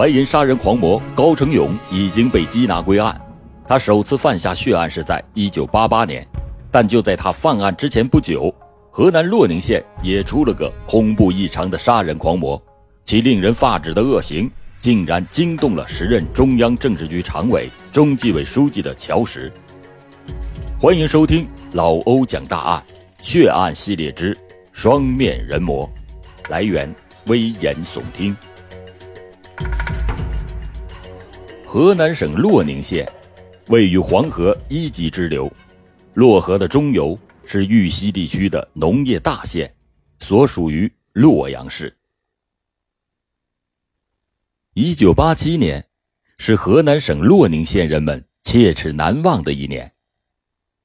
怀银杀人狂魔高成勇已经被缉拿归案。他首次犯下血案是在1988年，但就在他犯案之前不久，河南洛宁县也出了个恐怖异常的杀人狂魔，其令人发指的恶行竟然惊动了时任中央政治局常委、中纪委书记的乔石。欢迎收听老欧讲大案血案系列之双面人魔，来源危言耸听。河南省洛宁县位于黄河一级支流，洛河的中游是豫西地区的农业大县，所属于洛阳市。一九八七年是河南省洛宁县人们切齿难忘的一年。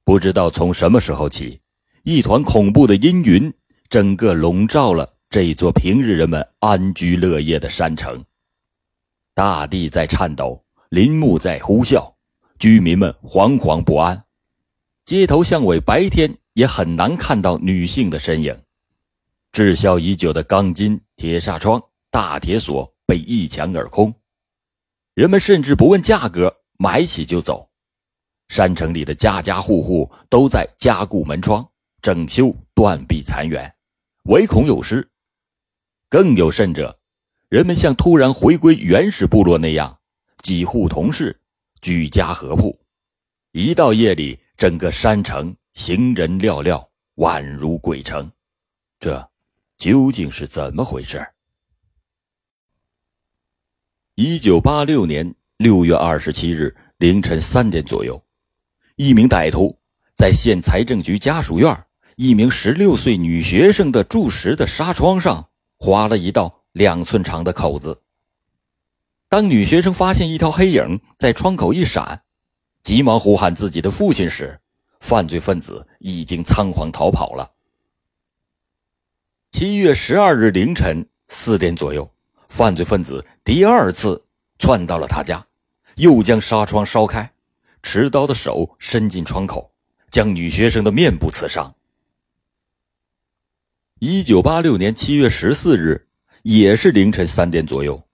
不知道从什么时候起，一团恐怖的阴云整个笼罩了这座平日人们安居乐业的山城。大地在颤抖。林木在呼啸，居民们惶惶不安。街头巷尾，白天也很难看到女性的身影。滞销已久的钢筋、铁纱窗、大铁锁被一抢而空，人们甚至不问价格，买起就走。山城里的家家户户都在加固门窗、整修断壁残垣，唯恐有失。更有甚者，人们像突然回归原始部落那样。几户同室，居家合铺。一到夜里，整个山城行人寥寥，宛如鬼城。这究竟是怎么回事？一九八六年六月二十七日凌晨三点左右，一名歹徒在县财政局家属院一名十六岁女学生的住室的纱窗上划了一道两寸长的口子。当女学生发现一条黑影在窗口一闪，急忙呼喊自己的父亲时，犯罪分子已经仓皇逃跑了。七月十二日凌晨四点左右，犯罪分子第二次窜到了他家，又将纱窗烧开，持刀的手伸进窗口，将女学生的面部刺伤。一九八六年七月十四日，也是凌晨三点左右。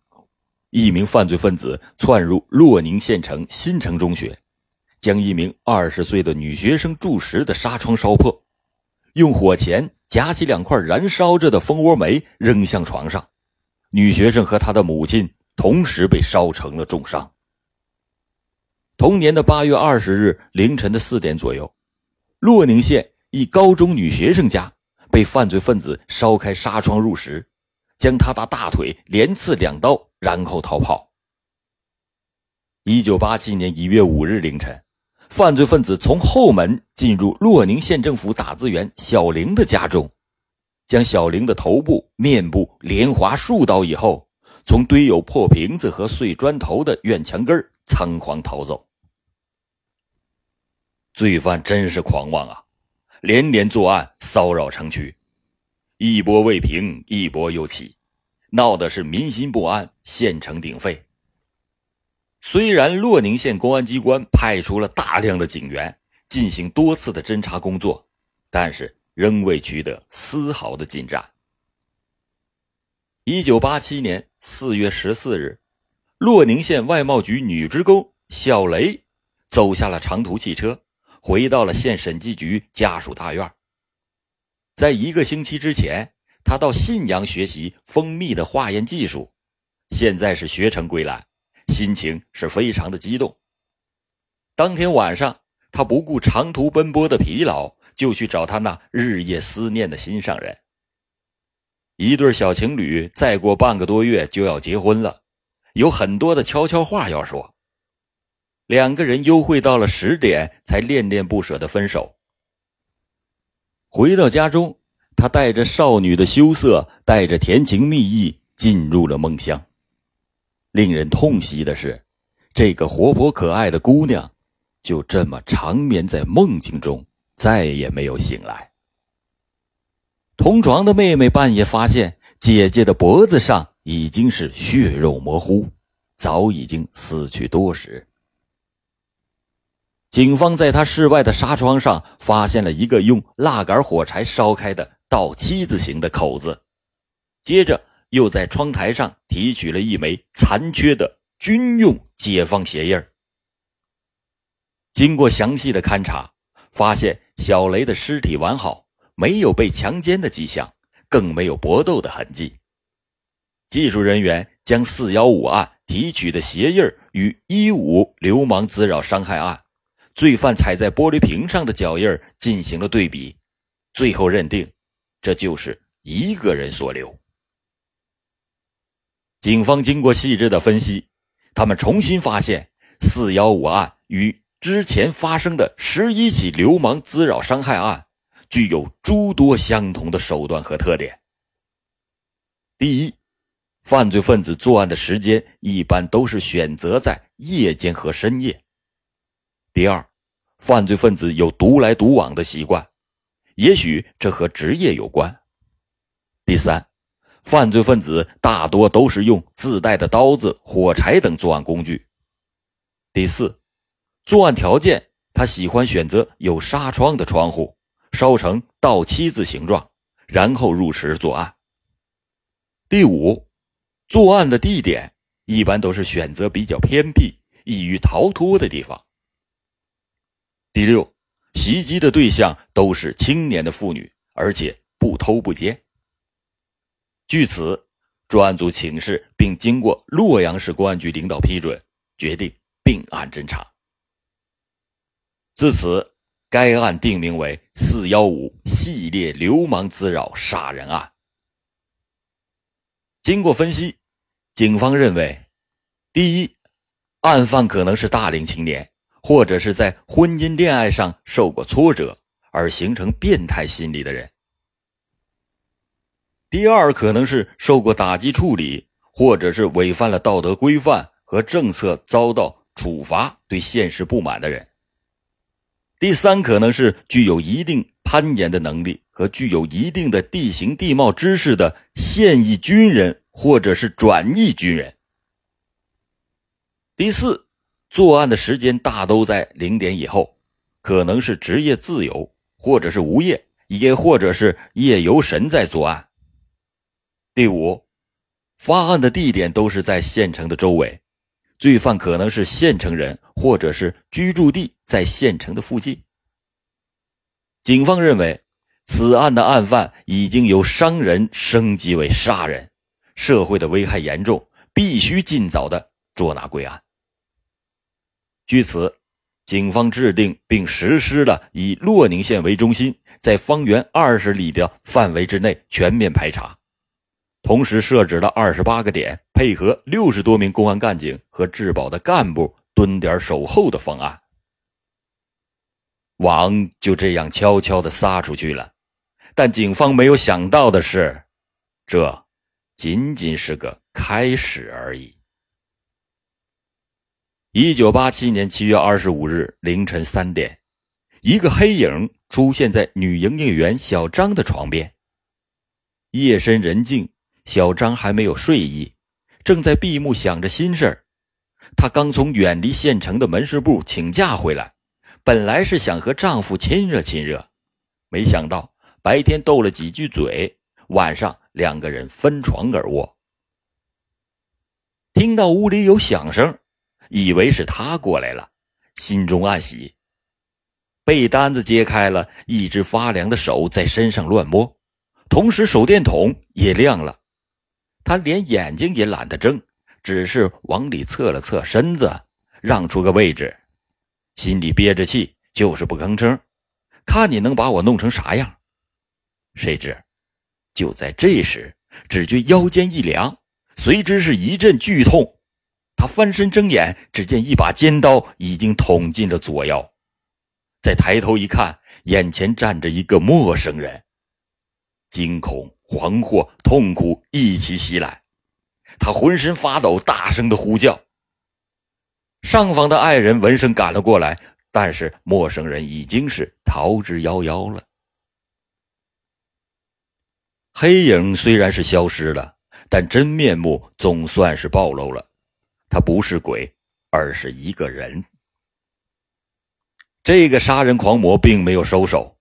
一名犯罪分子窜入洛宁县城新城中学，将一名二十岁的女学生住室的纱窗烧破，用火钳夹起两块燃烧着的蜂窝煤扔向床上，女学生和她的母亲同时被烧成了重伤。同年的八月二十日凌晨的四点左右，洛宁县一高中女学生家被犯罪分子烧开纱窗入室，将她的大腿连刺两刀。然后逃跑。一九八七年一月五日凌晨，犯罪分子从后门进入洛宁县政府打字员小玲的家中，将小玲的头部、面部连划数刀以后，从堆有破瓶子和碎砖头的院墙根仓皇逃走。罪犯真是狂妄啊！连连作案，骚扰城区，一波未平，一波又起。闹的是民心不安，县城鼎沸。虽然洛宁县公安机关派出了大量的警员进行多次的侦查工作，但是仍未取得丝毫的进展。一九八七年四月十四日，洛宁县外贸局女职工小雷走下了长途汽车，回到了县审计局家属大院。在一个星期之前。他到信阳学习蜂蜜的化验技术，现在是学成归来，心情是非常的激动。当天晚上，他不顾长途奔波的疲劳，就去找他那日夜思念的心上人。一对小情侣再过半个多月就要结婚了，有很多的悄悄话要说。两个人幽会到了十点，才恋恋不舍的分手。回到家中。他带着少女的羞涩，带着甜情蜜意进入了梦乡。令人痛惜的是，这个活泼可爱的姑娘，就这么长眠在梦境中，再也没有醒来。同床的妹妹半夜发现姐姐的脖子上已经是血肉模糊，早已经死去多时。警方在他室外的纱窗上发现了一个用蜡杆火柴烧开的。倒七字形的口子，接着又在窗台上提取了一枚残缺的军用解放鞋印经过详细的勘查，发现小雷的尸体完好，没有被强奸的迹象，更没有搏斗的痕迹。技术人员将四幺五案提取的鞋印与一五流氓滋扰伤害案罪犯踩在玻璃瓶上的脚印进行了对比，最后认定，这就是一个人所留。警方经过细致的分析，他们重新发现四幺五案与之前发生的十一起流氓滋扰伤害案具有诸多相同的手段和特点。第一，犯罪分子作案的时间一般都是选择在夜间和深夜。第二，犯罪分子有独来独往的习惯，也许这和职业有关。第三。犯罪分子大多都是用自带的刀子、火柴等作案工具。第四，作案条件，他喜欢选择有纱窗的窗户，烧成倒七字形状，然后入室作案。第五，作案的地点一般都是选择比较偏僻、易于逃脱的地方。第六，袭击的对象都是青年的妇女，而且不偷不奸。据此，专案组请示并经过洛阳市公安局领导批准，决定并案侦查。自此，该案定名为“四幺五系列流氓滋扰杀人案”。经过分析，警方认为，第一，案犯可能是大龄青年，或者是在婚姻恋爱上受过挫折而形成变态心理的人。第二，可能是受过打击处理，或者是违反了道德规范和政策遭到处罚、对现实不满的人。第三，可能是具有一定攀岩的能力和具有一定的地形地貌知识的现役军人或者是转役军人。第四，作案的时间大都在零点以后，可能是职业自由，或者是无业，也或者是夜游神在作案。第五，发案的地点都是在县城的周围，罪犯可能是县城人，或者是居住地在县城的附近。警方认为，此案的案犯已经由伤人升级为杀人，社会的危害严重，必须尽早的捉拿归案。据此，警方制定并实施了以洛宁县为中心，在方圆二十里的范围之内全面排查。同时设置了二十八个点，配合六十多名公安干警和治保的干部蹲点守候的方案，网就这样悄悄的撒出去了。但警方没有想到的是，这仅仅是个开始而已。一九八七年七月二十五日凌晨三点，一个黑影出现在女营业员小张的床边。夜深人静。小张还没有睡意，正在闭目想着心事儿。她刚从远离县城的门市部请假回来，本来是想和丈夫亲热亲热，没想到白天斗了几句嘴，晚上两个人分床而卧。听到屋里有响声，以为是他过来了，心中暗喜。被单子揭开了，一只发凉的手在身上乱摸，同时手电筒也亮了。他连眼睛也懒得睁，只是往里侧了侧身子，让出个位置，心里憋着气，就是不吭声，看你能把我弄成啥样。谁知，就在这时，只觉腰间一凉，随之是一阵剧痛。他翻身睁眼，只见一把尖刀已经捅进了左腰。再抬头一看，眼前站着一个陌生人，惊恐。惶惑、痛苦一起袭来，他浑身发抖，大声的呼叫。上方的爱人闻声赶了过来，但是陌生人已经是逃之夭夭了。黑影虽然是消失了，但真面目总算是暴露了，他不是鬼，而是一个人。这个杀人狂魔并没有收手。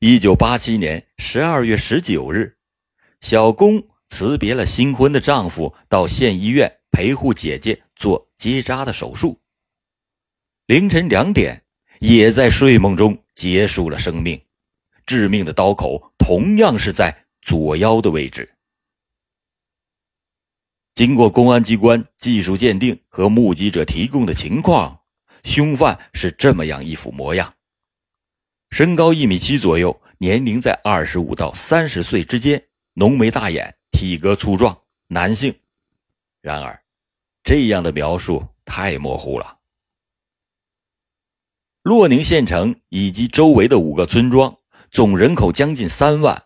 一九八七年十二月十九日。小龚辞别了新婚的丈夫，到县医院陪护姐姐做结扎的手术。凌晨两点，也在睡梦中结束了生命。致命的刀口同样是在左腰的位置。经过公安机关技术鉴定和目击者提供的情况，凶犯是这么样一副模样：身高一米七左右，年龄在二十五到三十岁之间，浓眉大眼，体格粗壮，男性。然而，这样的描述太模糊了。洛宁县城以及周围的五个村庄。总人口将近三万，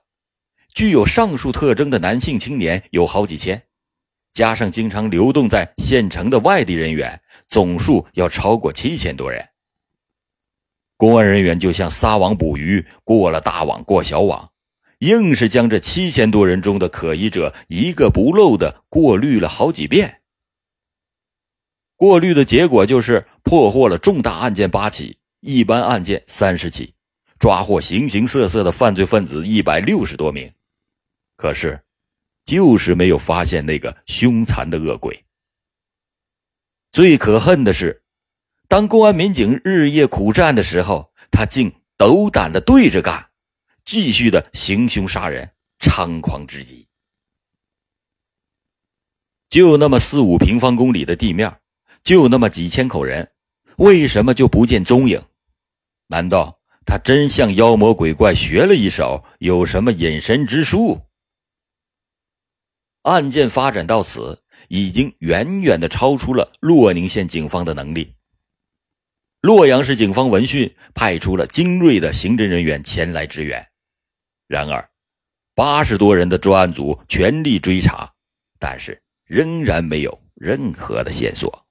具有上述特征的男性青年有好几千，加上经常流动在县城的外地人员，总数要超过七千多人。公安人员就像撒网捕鱼，过了大网过小网，硬是将这七千多人中的可疑者一个不漏的过滤了好几遍。过滤的结果就是破获了重大案件八起，一般案件三十起。抓获形形色色的犯罪分子一百六十多名，可是，就是没有发现那个凶残的恶鬼。最可恨的是，当公安民警日夜苦战的时候，他竟斗胆的对着干，继续的行凶杀人，猖狂至极。就那么四五平方公里的地面，就那么几千口人，为什么就不见踪影？难道？他真向妖魔鬼怪学了一手，有什么隐身之术？案件发展到此，已经远远的超出了洛宁县警方的能力。洛阳市警方闻讯，派出了精锐的刑侦人员前来支援。然而，八十多人的专案组全力追查，但是仍然没有任何的线索。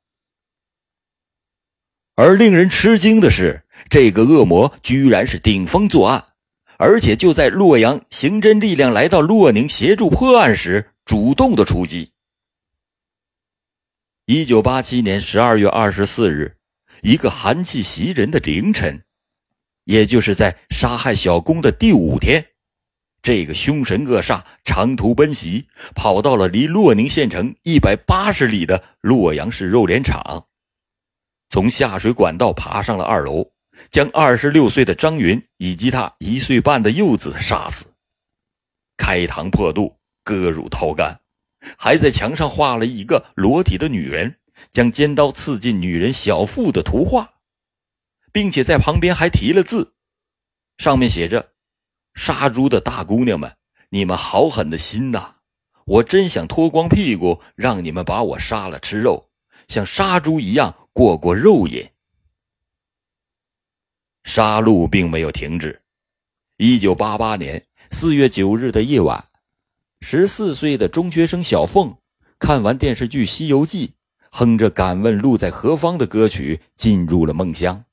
而令人吃惊的是。这个恶魔居然是顶风作案，而且就在洛阳刑侦力量来到洛宁协助破案时，主动的出击。一九八七年十二月二十四日，一个寒气袭人的凌晨，也就是在杀害小工的第五天，这个凶神恶煞长途奔袭，跑到了离洛宁县城一百八十里的洛阳市肉联厂，从下水管道爬上了二楼。将二十六岁的张云以及他一岁半的幼子杀死，开膛破肚，割乳掏肝，还在墙上画了一个裸体的女人，将尖刀刺进女人小腹的图画，并且在旁边还提了字，上面写着：“杀猪的大姑娘们，你们好狠的心呐！我真想脱光屁股，让你们把我杀了吃肉，像杀猪一样过过肉瘾。”杀戮并没有停止。一九八八年四月九日的夜晚，十四岁的中学生小凤看完电视剧《西游记》，哼着“敢问路在何方”的歌曲，进入了梦乡。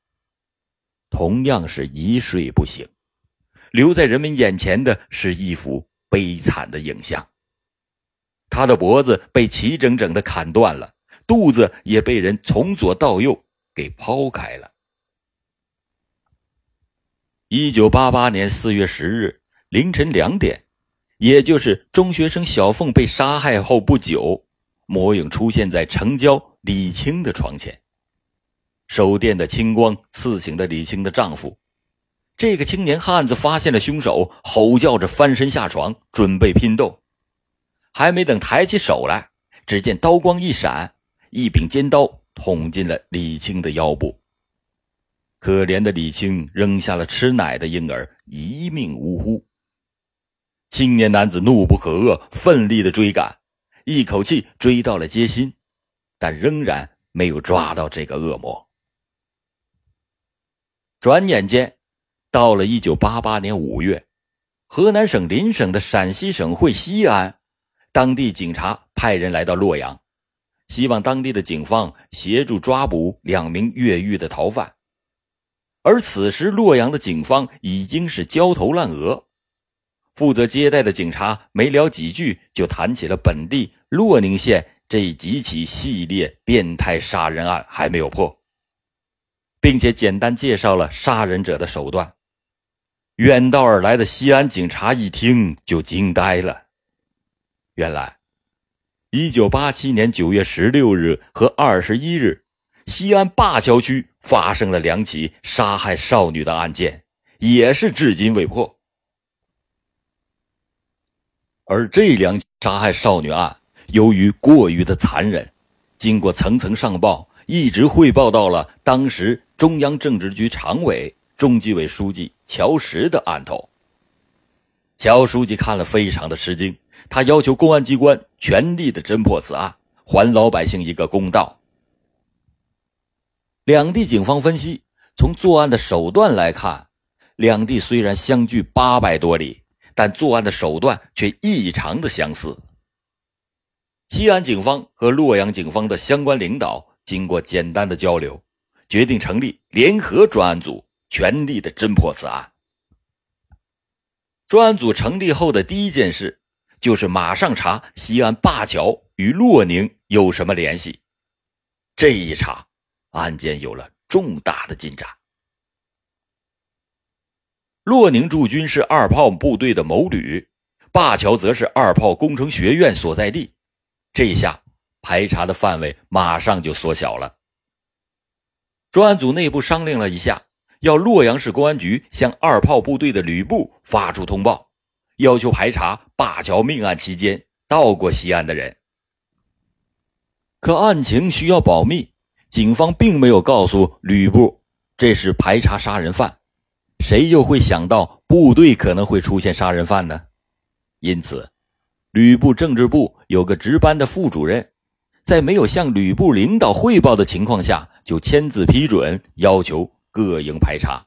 同样是一睡不醒，留在人们眼前的是一幅悲惨的影像：他的脖子被齐整整的砍断了，肚子也被人从左到右给剖开了。一九八八年四月十日凌晨两点，也就是中学生小凤被杀害后不久，魔影出现在城郊李青的床前。手电的青光刺醒了李青的丈夫。这个青年汉子发现了凶手，吼叫着翻身下床，准备拼斗。还没等抬起手来，只见刀光一闪，一柄尖刀捅进了李青的腰部。可怜的李青扔下了吃奶的婴儿，一命呜呼。青年男子怒不可遏，奋力的追赶，一口气追到了街心，但仍然没有抓到这个恶魔。转眼间，到了一九八八年五月，河南省邻省的陕西省会西安，当地警察派人来到洛阳，希望当地的警方协助抓捕两名越狱的逃犯。而此时，洛阳的警方已经是焦头烂额。负责接待的警察没聊几句，就谈起了本地洛宁县这几起系列变态杀人案还没有破，并且简单介绍了杀人者的手段。远道而来的西安警察一听就惊呆了。原来，一九八七年九月十六日和二十一日，西安灞桥区发生了两起杀害少女的案件，也是至今未破。而这两起杀害少女案，由于过于的残忍，经过层层上报，一直汇报到了当时中央政治局常委、中纪委书记乔石的案头。乔书记看了非常的吃惊，他要求公安机关全力的侦破此案，还老百姓一个公道。两地警方分析，从作案的手段来看，两地虽然相距八百多里，但作案的手段却异常的相似。西安警方和洛阳警方的相关领导经过简单的交流，决定成立联合专案组，全力的侦破此案。专案组成立后的第一件事，就是马上查西安灞桥与洛宁有什么联系。这一查，案件有了重大的进展。洛宁驻军是二炮部队的某旅，灞桥则是二炮工程学院所在地。这下排查的范围马上就缩小了。专案组内部商量了一下，要洛阳市公安局向二炮部队的旅部发出通报，要求排查灞桥命案期间到过西安的人。可案情需要保密，警方并没有告诉旅部这是排查杀人犯，谁又会想到部队可能会出现杀人犯呢？因此。旅部政治部有个值班的副主任，在没有向旅部领导汇报的情况下，就签字批准要求各营排查。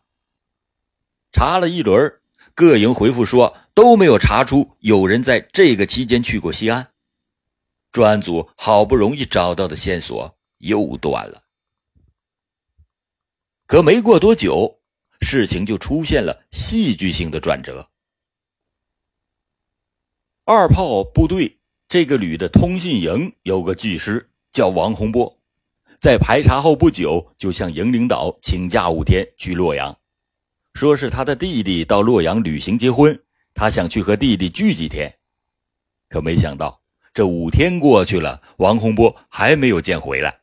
查了一轮，各营回复说都没有查出有人在这个期间去过西安。专案组好不容易找到的线索又断了。可没过多久，事情就出现了戏剧性的转折。二炮部队这个旅的通信营有个技师叫王洪波，在排查后不久就向营领导请假五天去洛阳，说是他的弟弟到洛阳旅行结婚，他想去和弟弟聚几天。可没想到这五天过去了，王洪波还没有见回来。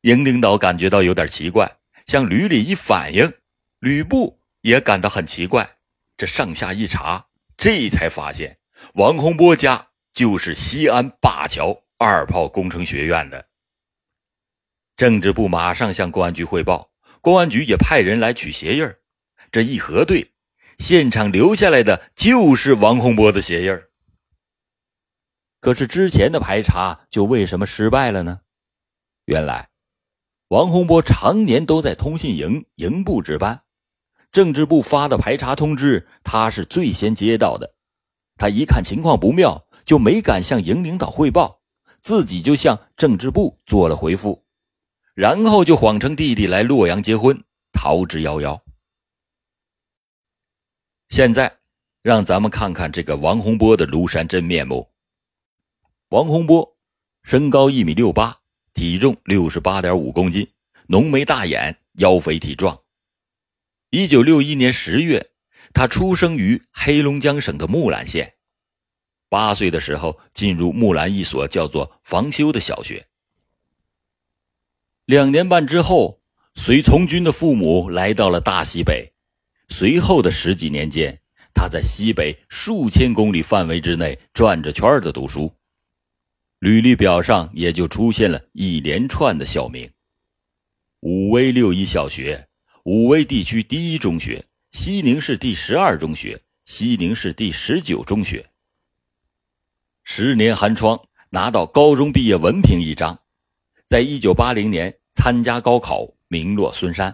营领导感觉到有点奇怪，向旅里一反映，吕布也感到很奇怪。这上下一查，这才发现。王洪波家就是西安灞桥二炮工程学院的。政治部马上向公安局汇报，公安局也派人来取鞋印这一核对，现场留下来的就是王洪波的鞋印可是之前的排查就为什么失败了呢？原来，王洪波常年都在通信营营部值班，政治部发的排查通知，他是最先接到的。他一看情况不妙，就没敢向营领导汇报，自己就向政治部做了回复，然后就谎称弟弟来洛阳结婚，逃之夭夭。现在，让咱们看看这个王洪波的庐山真面目。王洪波，身高一米六八，体重六十八点五公斤，浓眉大眼，腰肥体壮。一九六一年十月。他出生于黑龙江省的木兰县，八岁的时候进入木兰一所叫做房修的小学。两年半之后，随从军的父母来到了大西北。随后的十几年间，他在西北数千公里范围之内转着圈的读书，履历表上也就出现了一连串的校名：武威六一小学、武威地区第一中学。西宁市第十二中学、西宁市第十九中学。十年寒窗，拿到高中毕业文凭一张，在一九八零年参加高考，名落孙山。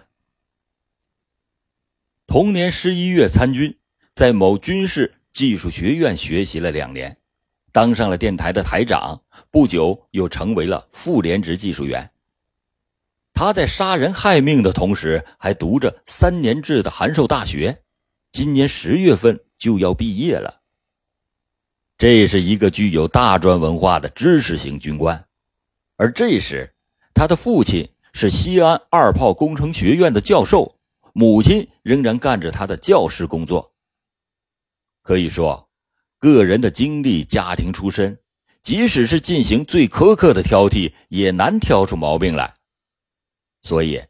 同年十一月参军，在某军事技术学院学习了两年，当上了电台的台长，不久又成为了副连职技术员。他在杀人害命的同时，还读着三年制的函授大学，今年十月份就要毕业了。这是一个具有大专文化的知识型军官，而这时，他的父亲是西安二炮工程学院的教授，母亲仍然干着他的教师工作。可以说，个人的经历、家庭出身，即使是进行最苛刻的挑剔，也难挑出毛病来。所以，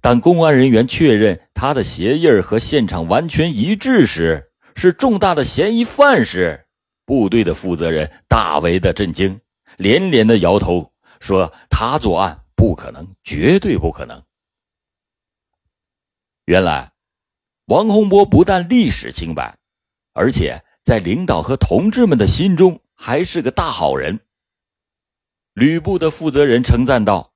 当公安人员确认他的鞋印和现场完全一致时，是重大的嫌疑犯时，部队的负责人大为的震惊，连连的摇头，说他作案不可能，绝对不可能。原来，王洪波不但历史清白，而且在领导和同志们的心中还是个大好人。旅部的负责人称赞道：“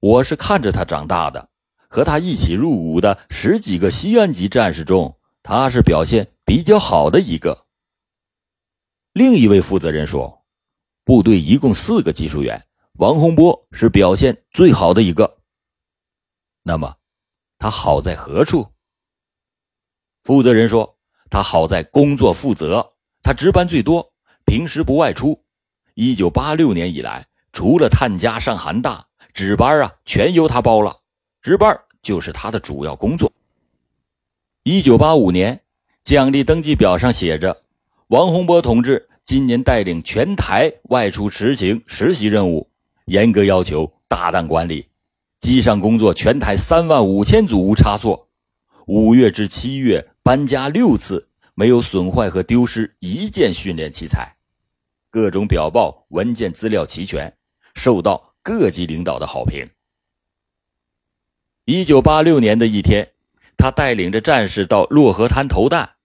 我是看着他长大的，和他一起入伍的十几个西安籍战士中，他是表现比较好的一个。”另一位负责人说：“部队一共四个技术员，王洪波是表现最好的一个。”那么。他好在何处？负责人说：“他好在工作负责，他值班最多，平时不外出。一九八六年以来，除了探家上寒大，值班啊全由他包了，值班就是他的主要工作。”一九八五年，奖励登记表上写着：“王洪波同志今年带领全台外出执行实习任务，严格要求，大胆管理。”机上工作全台三万五千组无差错，五月至七月搬家六次，没有损坏和丢失一件训练器材，各种表报文件资料齐全，受到各级领导的好评。一九八六年的一天，他带领着战士到洛河滩投弹，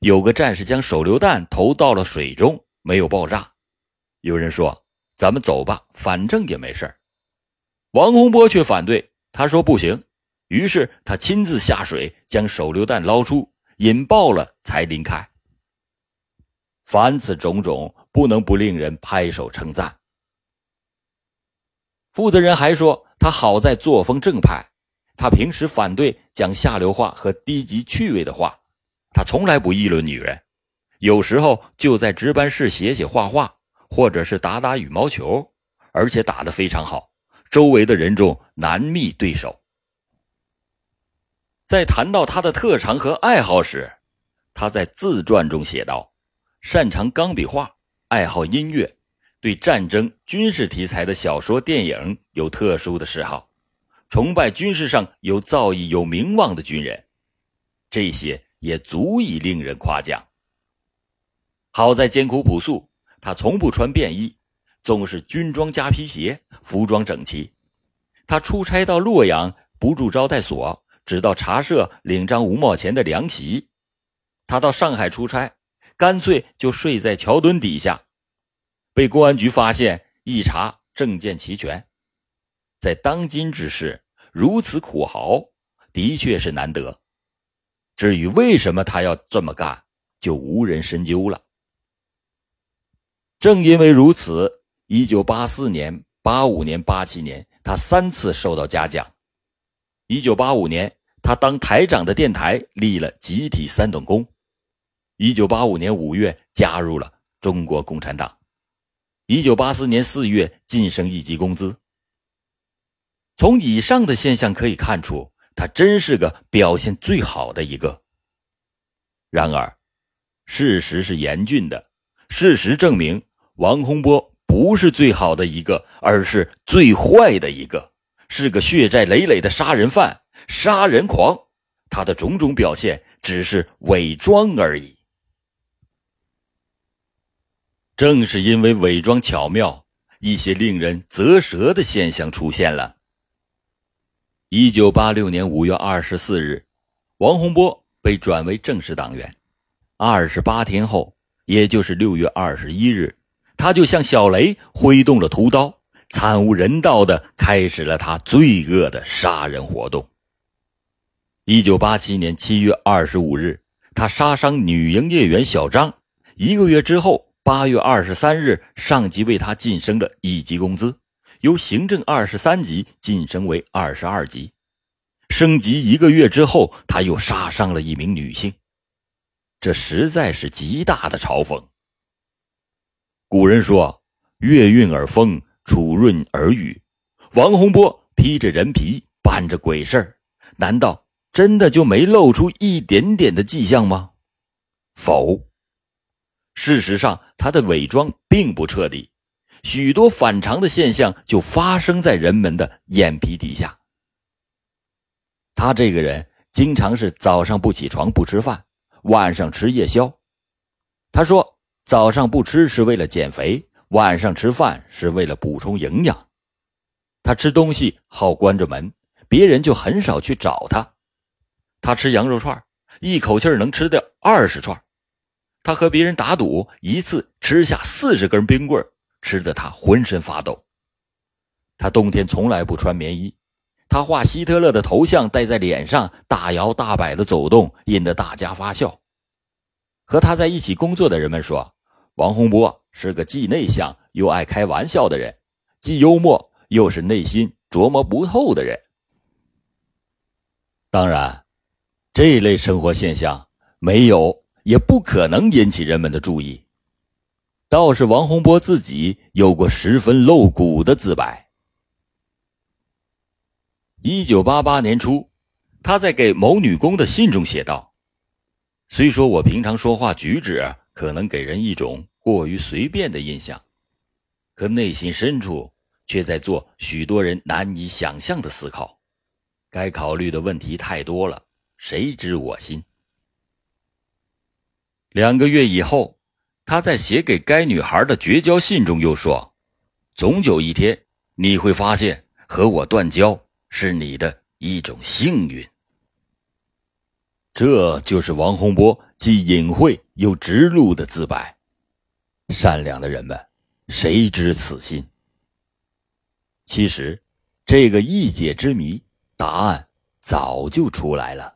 有个战士将手榴弹投到了水中，没有爆炸。有人说：“咱们走吧，反正也没事王洪波却反对，他说不行。于是他亲自下水，将手榴弹捞出，引爆了才离开。凡此种种，不能不令人拍手称赞。负责人还说，他好在作风正派，他平时反对讲下流话和低级趣味的话，他从来不议论女人，有时候就在值班室写写画画，或者是打打羽毛球，而且打得非常好。周围的人中难觅对手。在谈到他的特长和爱好时，他在自传中写道：“擅长钢笔画，爱好音乐，对战争、军事题材的小说、电影有特殊的嗜好，崇拜军事上有造诣、有名望的军人。这些也足以令人夸奖。好在艰苦朴素，他从不穿便衣。”总是军装加皮鞋，服装整齐。他出差到洛阳，不住招待所，只到茶社领张五毛钱的凉席。他到上海出差，干脆就睡在桥墩底下。被公安局发现，一查证件齐全。在当今之世，如此苦豪的确是难得。至于为什么他要这么干，就无人深究了。正因为如此。一九八四年、八五年、八七年，他三次受到嘉奖。一九八五年，他当台长的电台立了集体三等功。一九八五年五月，加入了中国共产党。一九八四年四月，晋升一级工资。从以上的现象可以看出，他真是个表现最好的一个。然而，事实是严峻的。事实证明，王洪波。不是最好的一个，而是最坏的一个，是个血债累累的杀人犯、杀人狂。他的种种表现只是伪装而已。正是因为伪装巧妙，一些令人啧舌的现象出现了。一九八六年五月二十四日，王洪波被转为正式党员。二十八天后，也就是六月二十一日。他就向小雷挥动了屠刀，惨无人道的开始了他罪恶的杀人活动。一九八七年七月二十五日，他杀伤女营业员小张。一个月之后，八月二十三日，上级为他晋升了一级工资，由行政二十三级晋升为二十二级。升级一个月之后，他又杀伤了一名女性，这实在是极大的嘲讽。古人说：“月运而风，楚润而雨。”王洪波披着人皮，办着鬼事儿，难道真的就没露出一点点的迹象吗？否。事实上，他的伪装并不彻底，许多反常的现象就发生在人们的眼皮底下。他这个人经常是早上不起床不吃饭，晚上吃夜宵。他说早上不吃是为了减肥，晚上吃饭是为了补充营养。他吃东西好关着门，别人就很少去找他。他吃羊肉串，一口气能吃掉二十串。他和别人打赌，一次吃下四十根冰棍吃得他浑身发抖。他冬天从来不穿棉衣，他画希特勒的头像戴在脸上，大摇大摆的走动，引得大家发笑。和他在一起工作的人们说，王洪波是个既内向又爱开玩笑的人，既幽默又是内心琢磨不透的人。当然，这类生活现象没有。也不可能引起人们的注意，倒是王洪波自己有过十分露骨的自白。一九八八年初，他在给某女工的信中写道：“虽说我平常说话举止可能给人一种过于随便的印象，可内心深处却在做许多人难以想象的思考。该考虑的问题太多了，谁知我心。”两个月以后，他在写给该女孩的绝交信中又说：“总有一天，你会发现和我断交是你的一种幸运。”这就是王洪波既隐晦又直露的自白。善良的人们，谁知此心？其实，这个一解之谜，答案早就出来了。